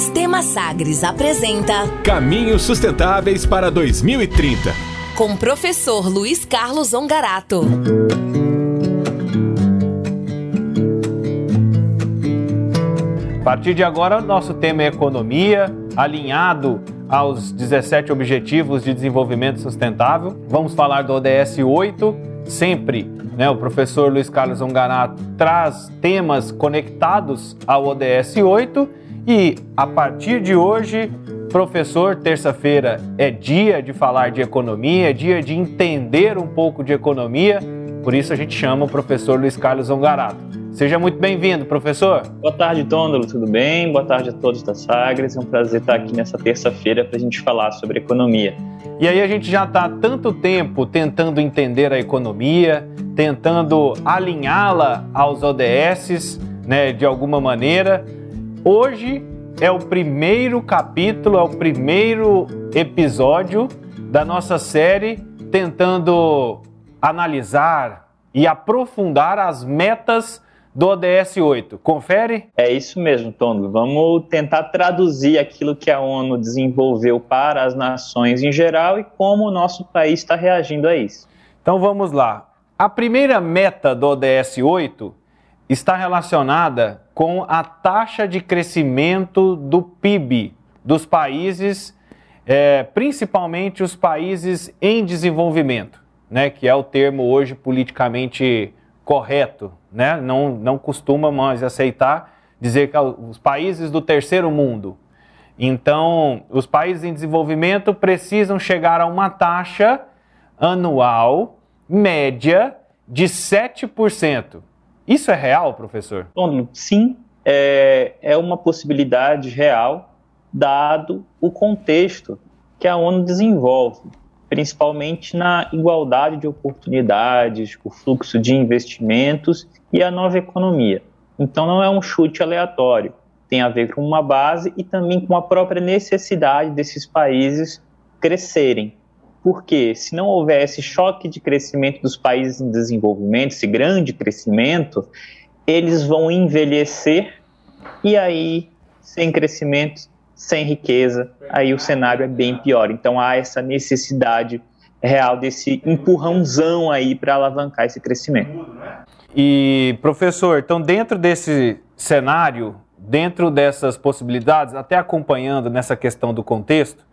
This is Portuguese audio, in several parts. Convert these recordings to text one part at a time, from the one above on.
Sistema Sagres apresenta Caminhos Sustentáveis para 2030. Com o professor Luiz Carlos Ongarato. A partir de agora, nosso tema é economia, alinhado aos 17 Objetivos de Desenvolvimento Sustentável. Vamos falar do ODS 8, sempre né, o professor Luiz Carlos Ongarato traz temas conectados ao ODS 8 e a partir de hoje, professor, terça-feira é dia de falar de economia, é dia de entender um pouco de economia, por isso a gente chama o professor Luiz Carlos Ongarato. Seja muito bem-vindo, professor. Boa tarde, Tôndolo, tudo bem? Boa tarde a todos da Sagres. É um prazer estar aqui nessa terça-feira para a gente falar sobre economia. E aí a gente já está há tanto tempo tentando entender a economia, tentando alinhá-la aos ODS, né, de alguma maneira. Hoje é o primeiro capítulo, é o primeiro episódio da nossa série tentando analisar e aprofundar as metas do ODS 8. Confere? É isso mesmo, Tondo. Vamos tentar traduzir aquilo que a ONU desenvolveu para as nações em geral e como o nosso país está reagindo a isso. Então vamos lá. A primeira meta do ODS 8 está relacionada com a taxa de crescimento do PIB dos países, é, principalmente os países em desenvolvimento, né, que é o termo hoje politicamente correto, né? Não, não costuma mais aceitar dizer que os países do terceiro mundo. Então, os países em desenvolvimento precisam chegar a uma taxa anual média de 7%. Isso é real, professor? Sim, é, é uma possibilidade real, dado o contexto que a ONU desenvolve principalmente na igualdade de oportunidades, o fluxo de investimentos e a nova economia. Então não é um chute aleatório, tem a ver com uma base e também com a própria necessidade desses países crescerem. Porque se não houver esse choque de crescimento dos países em desenvolvimento, esse grande crescimento, eles vão envelhecer e aí, sem crescimento, sem riqueza, aí o cenário é bem pior. Então há essa necessidade real desse empurrãozão aí para alavancar esse crescimento. E professor, então dentro desse cenário, dentro dessas possibilidades, até acompanhando nessa questão do contexto,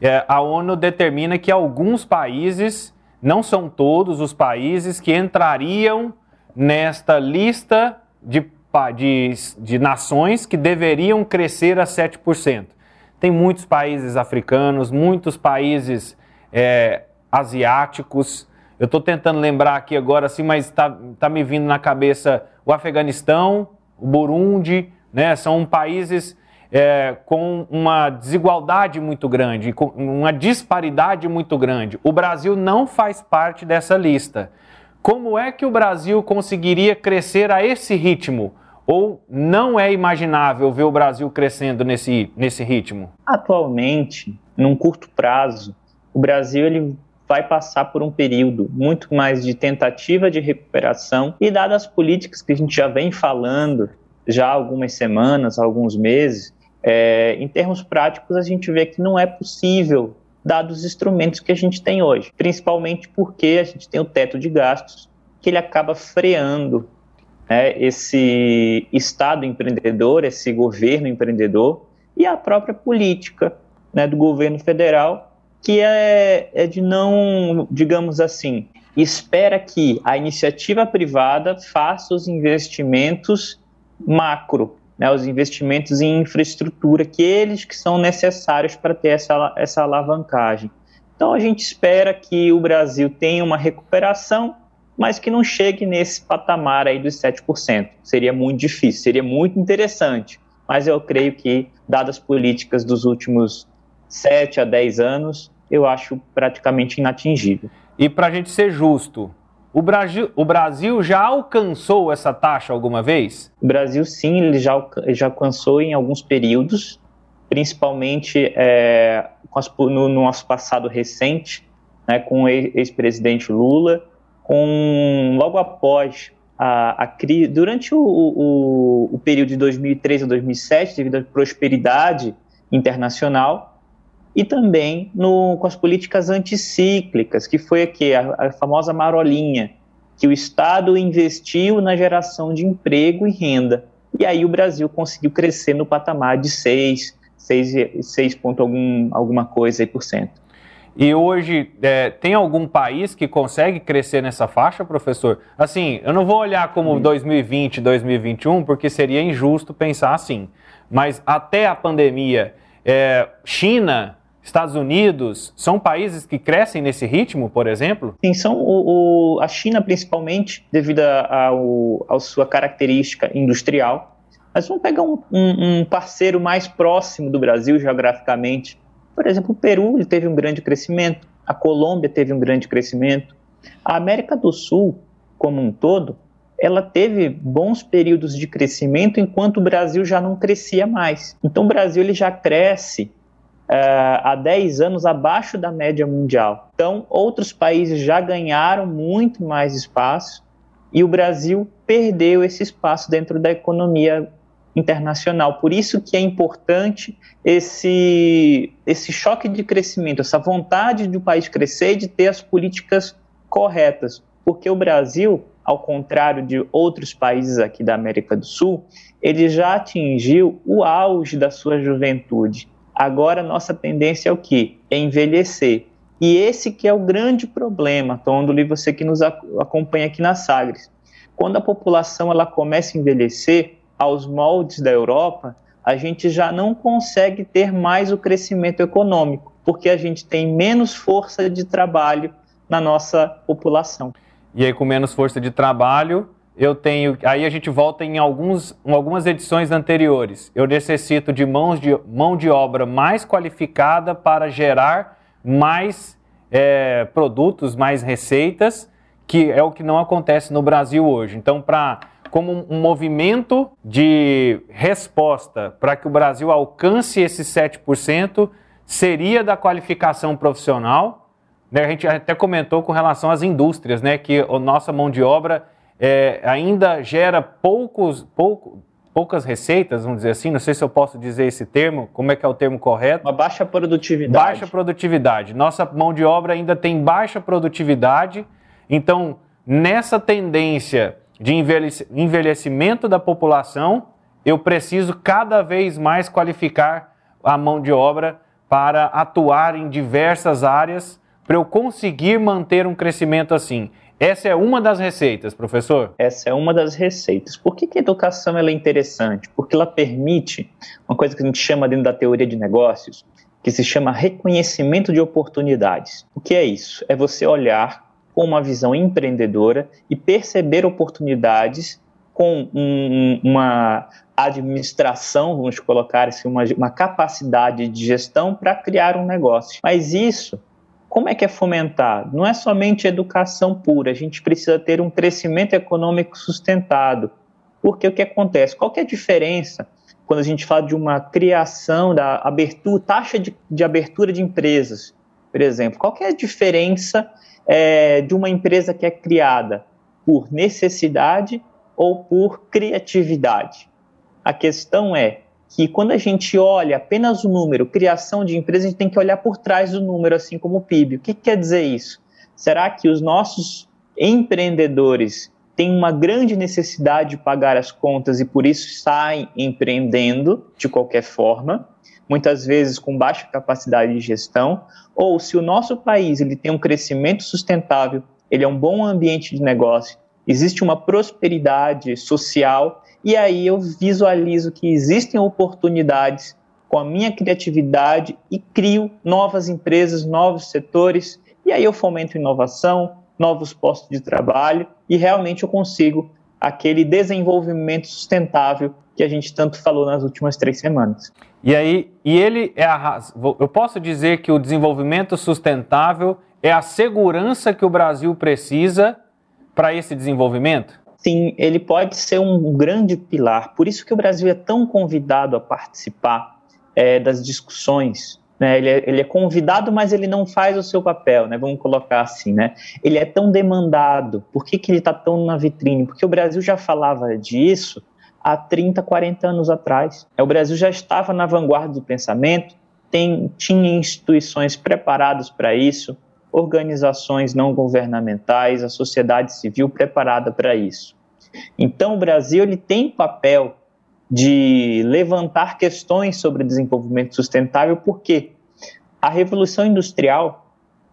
é, a ONU determina que alguns países, não são todos os países, que entrariam nesta lista de de, de nações que deveriam crescer a 7%. Tem muitos países africanos, muitos países é, asiáticos. Eu estou tentando lembrar aqui agora, assim, mas está tá me vindo na cabeça o Afeganistão, o Burundi, né? São países é, com uma desigualdade muito grande, com uma disparidade muito grande. O Brasil não faz parte dessa lista. Como é que o Brasil conseguiria crescer a esse ritmo? Ou não é imaginável ver o Brasil crescendo nesse, nesse ritmo? Atualmente, num curto prazo, o Brasil ele vai passar por um período muito mais de tentativa de recuperação e dadas as políticas que a gente já vem falando já há algumas semanas, alguns meses, é, em termos práticos a gente vê que não é possível dados os instrumentos que a gente tem hoje, principalmente porque a gente tem o teto de gastos que ele acaba freando né, esse Estado empreendedor, esse governo empreendedor e a própria política né, do governo federal, que é, é de não, digamos assim, espera que a iniciativa privada faça os investimentos macro, né, os investimentos em infraestrutura, que eles que são necessários para ter essa, essa alavancagem. Então a gente espera que o Brasil tenha uma recuperação, mas que não chegue nesse patamar aí dos 7%. Seria muito difícil, seria muito interessante, mas eu creio que, dadas as políticas dos últimos 7 a 10 anos, eu acho praticamente inatingível. E para a gente ser justo, o Brasil, o Brasil já alcançou essa taxa alguma vez? O Brasil, sim, ele já, já alcançou em alguns períodos, principalmente é, no, no, nosso passado recente, né, com o ex-presidente Lula, com, logo após a, a durante o, o, o, período de 2003 a 2007, devido à prosperidade internacional, e também no, com as políticas anticíclicas, que foi aqui, a, a famosa marolinha, que o Estado investiu na geração de emprego e renda. E aí o Brasil conseguiu crescer no patamar de 6, 6, 6 ponto algum, alguma coisa aí por cento. E hoje, é, tem algum país que consegue crescer nessa faixa, professor? Assim, eu não vou olhar como 2020, 2021, porque seria injusto pensar assim. Mas até a pandemia, é, China, Estados Unidos, são países que crescem nesse ritmo, por exemplo? Sim, são o, o, a China principalmente, devido à sua característica industrial. Mas vamos pegar um, um, um parceiro mais próximo do Brasil geograficamente, por exemplo, o Peru teve um grande crescimento, a Colômbia teve um grande crescimento, a América do Sul, como um todo, ela teve bons períodos de crescimento enquanto o Brasil já não crescia mais. Então o Brasil ele já cresce uh, há 10 anos abaixo da média mundial. Então outros países já ganharam muito mais espaço e o Brasil perdeu esse espaço dentro da economia internacional. Por isso que é importante esse, esse choque de crescimento, essa vontade do país crescer e de ter as políticas corretas. Porque o Brasil, ao contrário de outros países aqui da América do Sul, ele já atingiu o auge da sua juventude. Agora nossa tendência é o quê? É envelhecer. E esse que é o grande problema, Tondoli, você que nos acompanha aqui na Sagres. Quando a população ela começa a envelhecer, aos moldes da Europa, a gente já não consegue ter mais o crescimento econômico, porque a gente tem menos força de trabalho na nossa população. E aí, com menos força de trabalho, eu tenho. Aí a gente volta em, alguns, em algumas edições anteriores. Eu necessito de, mãos de mão de obra mais qualificada para gerar mais é, produtos, mais receitas, que é o que não acontece no Brasil hoje. Então, para como um movimento de resposta para que o Brasil alcance esses 7%, seria da qualificação profissional. Né? A gente até comentou com relação às indústrias, né? que a nossa mão de obra é, ainda gera poucos, pouco, poucas receitas, vamos dizer assim, não sei se eu posso dizer esse termo, como é que é o termo correto? Uma baixa produtividade. Baixa produtividade. Nossa mão de obra ainda tem baixa produtividade, então nessa tendência de envelhecimento da população, eu preciso cada vez mais qualificar a mão de obra para atuar em diversas áreas para eu conseguir manter um crescimento assim. Essa é uma das receitas, professor? Essa é uma das receitas. Por que, que a educação é interessante? Porque ela permite uma coisa que a gente chama dentro da teoria de negócios, que se chama reconhecimento de oportunidades. O que é isso? É você olhar com uma visão empreendedora e perceber oportunidades com um, uma administração, vamos colocar assim, uma, uma capacidade de gestão para criar um negócio. Mas isso, como é que é fomentado? Não é somente educação pura, a gente precisa ter um crescimento econômico sustentado. Porque o que acontece? Qual que é a diferença quando a gente fala de uma criação da abertura, taxa de, de abertura de empresas, por exemplo? Qual que é a diferença é, de uma empresa que é criada por necessidade ou por criatividade. A questão é que quando a gente olha apenas o número, criação de empresa, a gente tem que olhar por trás do número, assim como o PIB. O que quer dizer isso? Será que os nossos empreendedores têm uma grande necessidade de pagar as contas e por isso saem empreendendo de qualquer forma? muitas vezes com baixa capacidade de gestão, ou se o nosso país ele tem um crescimento sustentável, ele é um bom ambiente de negócio, existe uma prosperidade social, e aí eu visualizo que existem oportunidades com a minha criatividade e crio novas empresas, novos setores, e aí eu fomento inovação, novos postos de trabalho e realmente eu consigo aquele desenvolvimento sustentável que a gente tanto falou nas últimas três semanas. E aí, e ele é a eu posso dizer que o desenvolvimento sustentável é a segurança que o Brasil precisa para esse desenvolvimento? Sim, ele pode ser um grande pilar. Por isso que o Brasil é tão convidado a participar é, das discussões né? Ele, é, ele é convidado, mas ele não faz o seu papel, né? Vamos colocar assim, né? Ele é tão demandado. Por que, que ele está tão na vitrine? Porque o Brasil já falava disso há 30, 40 anos atrás. É, o Brasil já estava na vanguarda do pensamento, tem, tinha instituições preparadas para isso, organizações não governamentais, a sociedade civil preparada para isso. Então, o Brasil ele tem papel de levantar questões sobre desenvolvimento sustentável, porque a revolução industrial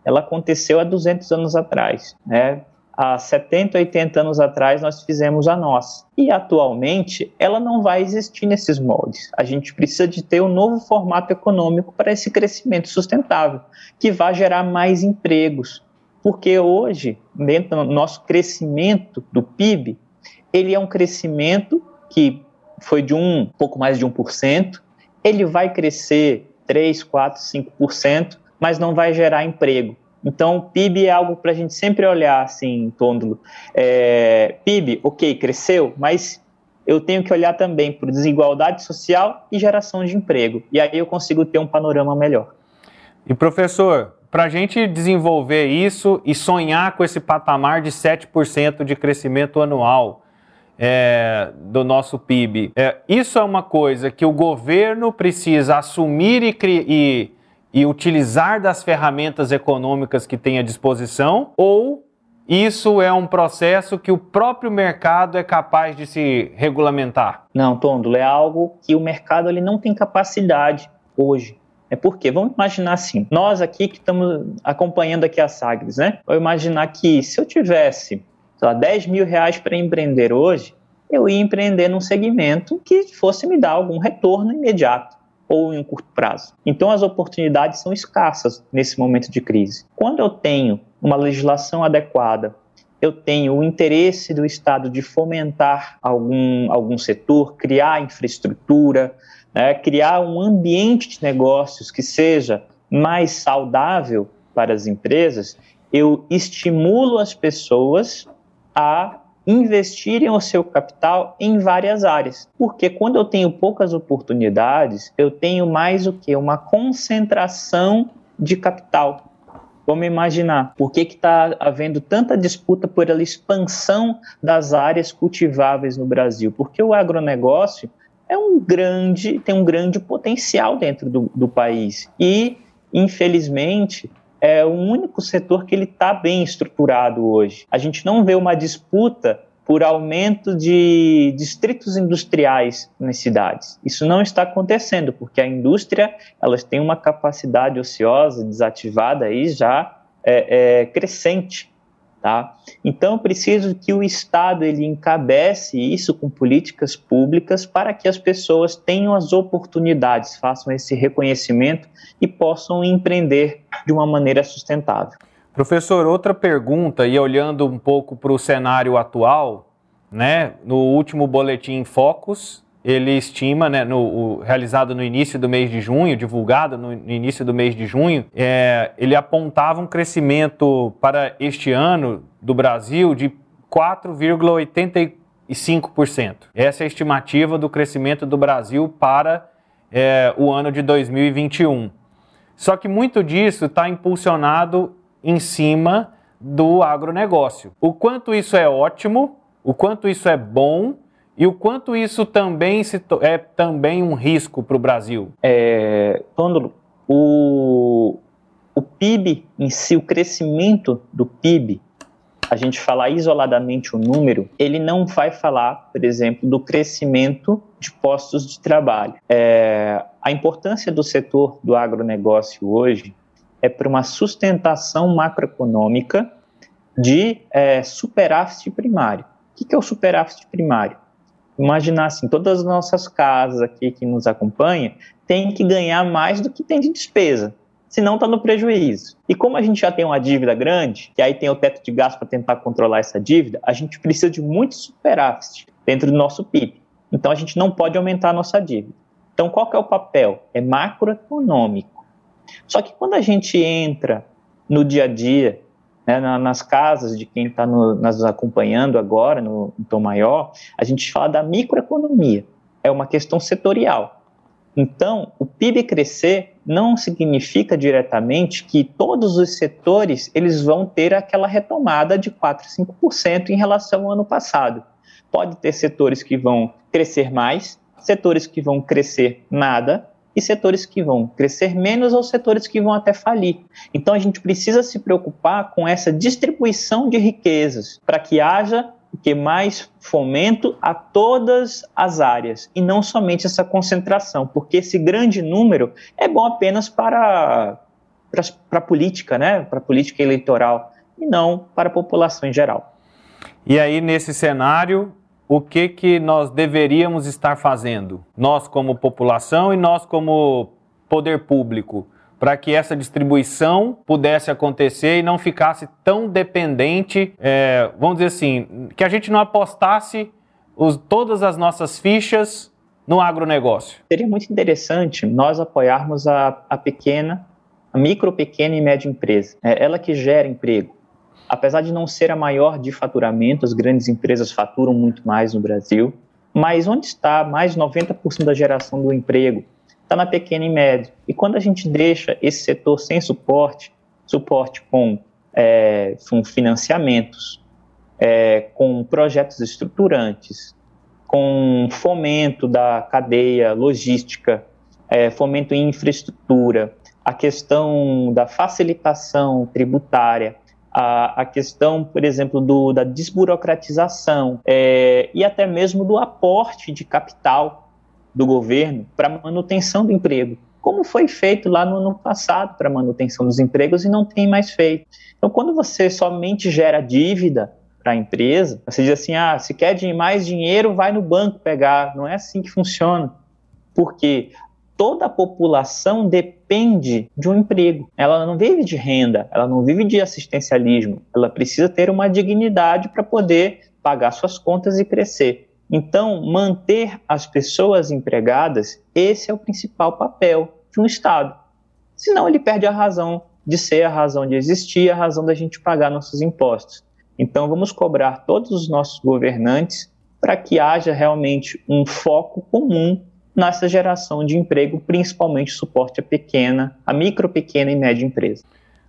ela aconteceu há 200 anos atrás, né? Há 70, 80 anos atrás nós fizemos a nossa. E atualmente ela não vai existir nesses moldes. A gente precisa de ter um novo formato econômico para esse crescimento sustentável, que vai gerar mais empregos. Porque hoje, dentro do nosso crescimento do PIB, ele é um crescimento que foi de um pouco mais de 1%, ele vai crescer 3, 4, 5%, mas não vai gerar emprego. Então, o PIB é algo para a gente sempre olhar assim, Tôndolo. É, PIB, ok, cresceu, mas eu tenho que olhar também para desigualdade social e geração de emprego. E aí eu consigo ter um panorama melhor. E professor, para a gente desenvolver isso e sonhar com esse patamar de 7% de crescimento anual, é, do nosso PIB. É, isso é uma coisa que o governo precisa assumir e, e, e utilizar das ferramentas econômicas que tem à disposição, ou isso é um processo que o próprio mercado é capaz de se regulamentar? Não, Tondo, é algo que o mercado ele não tem capacidade hoje. É porque, vamos imaginar assim, nós aqui que estamos acompanhando aqui a Sagres, né? Vou imaginar que se eu tivesse sei lá, 10 mil reais para empreender hoje, eu ia empreender num segmento que fosse me dar algum retorno imediato ou em um curto prazo. Então as oportunidades são escassas nesse momento de crise. Quando eu tenho uma legislação adequada, eu tenho o interesse do Estado de fomentar algum, algum setor, criar infraestrutura, né, criar um ambiente de negócios que seja mais saudável para as empresas, eu estimulo as pessoas a investirem o seu capital em várias áreas. Porque quando eu tenho poucas oportunidades, eu tenho mais o que? Uma concentração de capital. Vamos imaginar por que está havendo tanta disputa por a expansão das áreas cultiváveis no Brasil? Porque o agronegócio é um grande, tem um grande potencial dentro do, do país. E, infelizmente, é o único setor que ele está bem estruturado hoje. A gente não vê uma disputa por aumento de distritos industriais nas cidades. Isso não está acontecendo, porque a indústria elas tem uma capacidade ociosa desativada aí já é, é, crescente. Tá? Então, preciso que o Estado ele encabece isso com políticas públicas para que as pessoas tenham as oportunidades, façam esse reconhecimento e possam empreender de uma maneira sustentável. Professor, outra pergunta, e olhando um pouco para o cenário atual, né, no último boletim Focus, ele estima, né, no, o, realizado no início do mês de junho, divulgado no, no início do mês de junho, é, ele apontava um crescimento para este ano do Brasil de 4,85%. Essa é a estimativa do crescimento do Brasil para é, o ano de 2021. Só que muito disso está impulsionado em cima do agronegócio. O quanto isso é ótimo, o quanto isso é bom e o quanto isso também se, é também um risco para o Brasil? É, Tôndolo, o, o PIB em si, o crescimento do PIB, a gente falar isoladamente o número, ele não vai falar, por exemplo, do crescimento de postos de trabalho. É, a importância do setor do agronegócio hoje é para uma sustentação macroeconômica de é, superávit primário. O que é o superávit primário? Imaginar assim, todas as nossas casas aqui que nos acompanham têm que ganhar mais do que tem de despesa, senão está no prejuízo. E como a gente já tem uma dívida grande, que aí tem o teto de gasto para tentar controlar essa dívida, a gente precisa de muito superávit dentro do nosso PIB. Então a gente não pode aumentar a nossa dívida. Então qual que é o papel? É macroeconômico. Só que quando a gente entra no dia a dia né, nas casas de quem está nos acompanhando agora, no, no Tom Maior, a gente fala da microeconomia. É uma questão setorial. Então, o PIB crescer não significa diretamente que todos os setores eles vão ter aquela retomada de 4, 5% em relação ao ano passado. Pode ter setores que vão crescer mais, setores que vão crescer nada e setores que vão crescer menos ou setores que vão até falir. Então a gente precisa se preocupar com essa distribuição de riquezas para que haja que mais fomento a todas as áreas e não somente essa concentração, porque esse grande número é bom apenas para para, para a política, né, para a política eleitoral e não para a população em geral. E aí nesse cenário, o que que nós deveríamos estar fazendo, nós como população e nós como poder público? para que essa distribuição pudesse acontecer e não ficasse tão dependente, é, vamos dizer assim, que a gente não apostasse os, todas as nossas fichas no agronegócio. Seria muito interessante nós apoiarmos a, a pequena, a micro, pequena e média empresa. É ela que gera emprego. Apesar de não ser a maior de faturamento, as grandes empresas faturam muito mais no Brasil, mas onde está mais de 90% da geração do emprego? está na pequena e média. E quando a gente deixa esse setor sem suporte, suporte com, é, com financiamentos, é, com projetos estruturantes, com fomento da cadeia logística, é, fomento em infraestrutura, a questão da facilitação tributária, a, a questão, por exemplo, do, da desburocratização é, e até mesmo do aporte de capital do governo para manutenção do emprego, como foi feito lá no ano passado para manutenção dos empregos e não tem mais feito. Então, quando você somente gera dívida para a empresa, você diz assim: ah, se quer mais dinheiro, vai no banco pegar. Não é assim que funciona. Porque toda a população depende de um emprego. Ela não vive de renda, ela não vive de assistencialismo. Ela precisa ter uma dignidade para poder pagar suas contas e crescer. Então, manter as pessoas empregadas, esse é o principal papel de um Estado. Senão, ele perde a razão de ser, a razão de existir, a razão da gente pagar nossos impostos. Então, vamos cobrar todos os nossos governantes para que haja realmente um foco comum nessa geração de emprego, principalmente suporte à pequena, a micro, pequena e média empresa.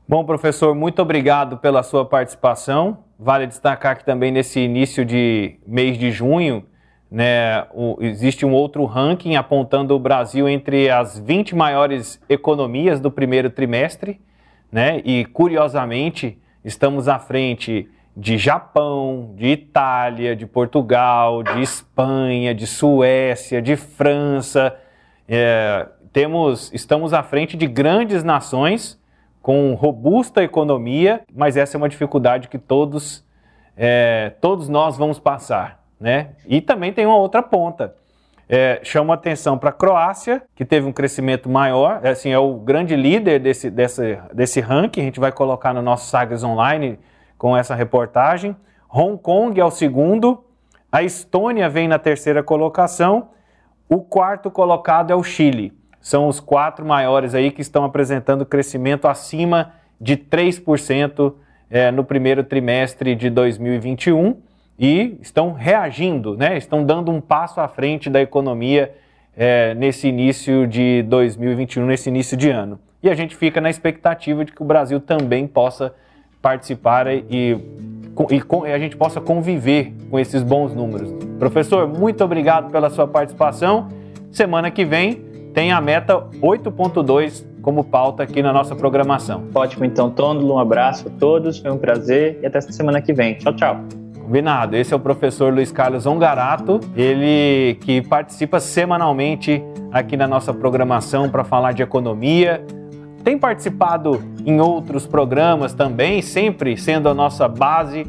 Bom, professor, muito obrigado pela sua participação. Vale destacar que também nesse início de mês de junho, né, o, existe um outro ranking apontando o Brasil entre as 20 maiores economias do primeiro trimestre, né, e curiosamente estamos à frente de Japão, de Itália, de Portugal, de Espanha, de Suécia, de França. É, temos, estamos à frente de grandes nações com robusta economia, mas essa é uma dificuldade que todos, é, todos nós vamos passar. Né? E também tem uma outra ponta. É, chama atenção para a Croácia, que teve um crescimento maior, é, assim, é o grande líder desse, desse, desse ranking, a gente vai colocar no nosso Sagres Online com essa reportagem. Hong Kong é o segundo, a Estônia vem na terceira colocação, o quarto colocado é o Chile são os quatro maiores aí que estão apresentando crescimento acima de 3% é, no primeiro trimestre de 2021 e estão reagindo, né? estão dando um passo à frente da economia é, nesse início de 2021, nesse início de ano. E a gente fica na expectativa de que o Brasil também possa participar e, e, a gente possa conviver com esses bons números. Professor, muito obrigado pela sua participação. Semana que vem tem a meta 8.2 como pauta aqui na nossa programação. Ótimo, então, Tôndulo, um abraço a todos, foi um prazer e até semana que vem. Tchau, tchau. Combinado. Esse é o professor Luiz Carlos Ongarato, ele que participa semanalmente aqui na nossa programação para falar de economia. Tem participado em outros programas também, sempre sendo a nossa base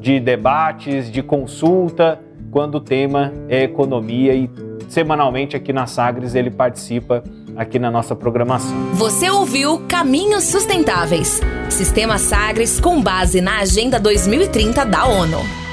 de debates, de consulta, quando o tema é economia e semanalmente aqui na Sagres ele participa aqui na nossa programação. Você ouviu Caminhos Sustentáveis. Sistema Sagres com base na Agenda 2030 da ONU.